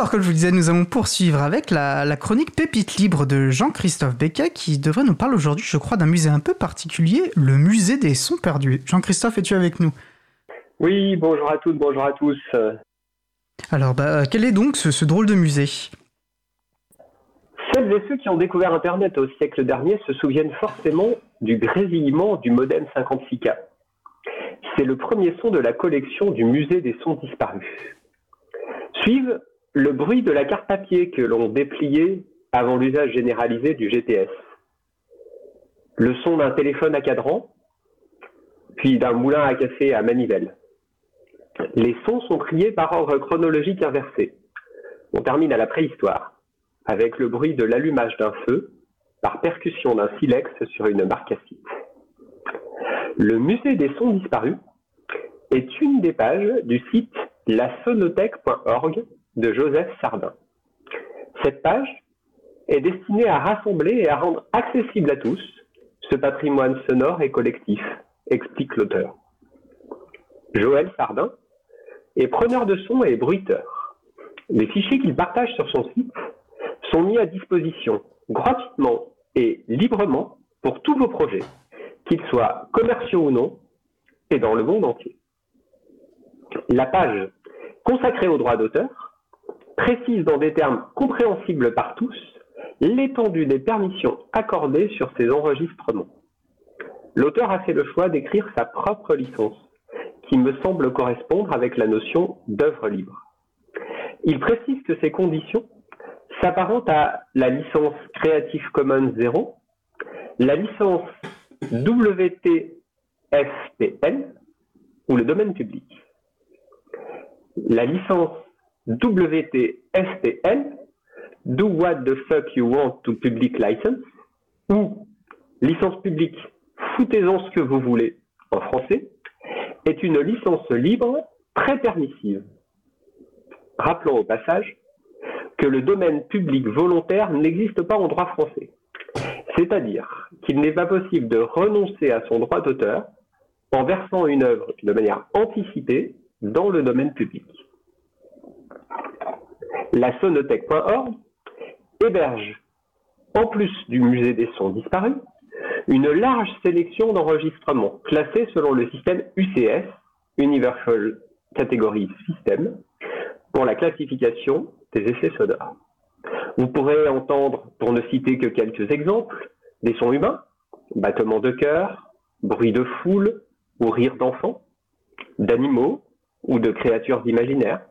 Alors, comme je vous disais, nous allons poursuivre avec la, chronique Pépite libre de Jean-Christophe Becquet qui devrait nous parler aujourd'hui, je crois, d'un musée un peu particulier, le musée des sons perdus. Jean-Christophe, es-tu avec nous? Oui, bonjour à toutes, bonjour à tous. Alors, bah, quel est donc ce, drôle de musée? Celles et ceux qui ont découvert Internet au siècle dernier se souviennent forcément du grésillement du modem 56K. C'est le premier son de la collection du musée des sons disparus. Suivent le bruit de la carte papier que l'on dépliait avant l'usage généralisé du GTS. Le son d'un téléphone à cadran, puis d'un moulin à café à manivelle. Les sons sont triés par ordre chronologique inversé. On termine à la préhistoire, avec le bruit de l'allumage d'un feu par percussion d'un silex sur une marcassite. Le musée des sons disparus est une des pages du site lasonothèque.org de Joseph Sardin. Cette page est destinée à rassembler et à rendre accessible à tous ce patrimoine sonore et collectif, explique l'auteur. Joël Sardin est preneur de son et bruiteur. Les fichiers qu'il partage sur son site sont mis à disposition gratuitement et librement pour tous vos projets, qu'ils soient commerciaux ou non, et dans le monde entier. La page consacrée aux droits d'auteur précise dans des termes compréhensibles par tous l'étendue des permissions accordées sur ces enregistrements. L'auteur a fait le choix d'écrire sa propre licence, qui me semble correspondre avec la notion d'œuvre libre. Il précise que ces conditions s'apparentent à la licence Creative Commons 0, la licence WTSPN ou le domaine public. La licence WTSPN, Do What the Fuck You Want to Public License, ou licence publique, foutez-en ce que vous voulez en français, est une licence libre très permissive. Rappelons au passage que le domaine public volontaire n'existe pas en droit français. C'est-à-dire qu'il n'est pas possible de renoncer à son droit d'auteur en versant une œuvre de manière anticipée dans le domaine public. La sonothèque.org héberge, en plus du musée des sons disparus, une large sélection d'enregistrements classés selon le système UCS, Universal Category System, pour la classification des effets sonores. Vous pourrez entendre, pour ne citer que quelques exemples, des sons humains, battements de cœur, bruit de foule ou rire d'enfants, d'animaux ou de créatures imaginaires,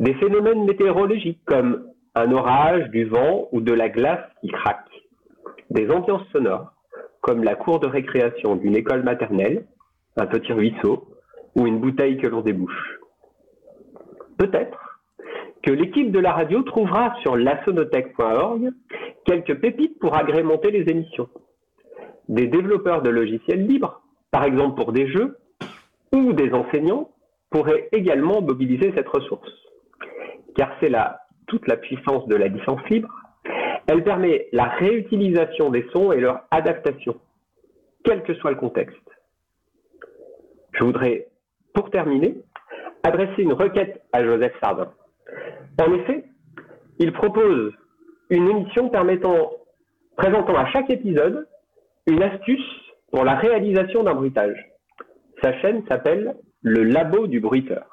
des phénomènes météorologiques comme un orage, du vent ou de la glace qui craque, des ambiances sonores comme la cour de récréation d'une école maternelle, un petit ruisseau ou une bouteille que l'on débouche. Peut-être que l'équipe de la radio trouvera sur lasonothèque.org quelques pépites pour agrémenter les émissions. Des développeurs de logiciels libres, par exemple pour des jeux, ou des enseignants pourraient également mobiliser cette ressource. Car c'est là toute la puissance de la licence libre elle permet la réutilisation des sons et leur adaptation, quel que soit le contexte. Je voudrais, pour terminer, adresser une requête à Joseph Sardin. En effet, il propose une émission permettant, présentant à chaque épisode une astuce pour la réalisation d'un bruitage. Sa chaîne s'appelle Le Labo du bruiteur.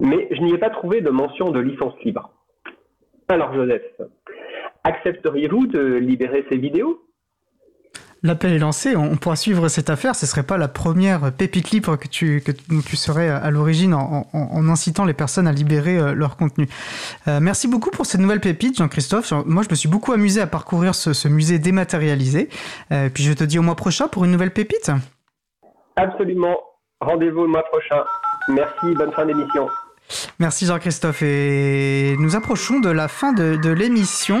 Mais je n'y ai pas trouvé de mention de licence libre. Alors Joseph, Accepteriez-vous de libérer ces vidéos? L'appel est lancé, on pourra suivre cette affaire. Ce ne serait pas la première pépite libre que tu, que tu serais à l'origine en, incitant les personnes à libérer euh, leur contenu. Euh, merci beaucoup pour cette nouvelle pépite, Jean-Christophe. Moi, je me suis beaucoup amusé à parcourir ce, musée dématérialisé. Euh, puis je te dis au mois prochain pour une nouvelle pépite. Absolument. Rendez-vous le mois prochain. Merci, bonne fin d'émission. Merci Jean-Christophe et nous approchons de la fin de, l'émission.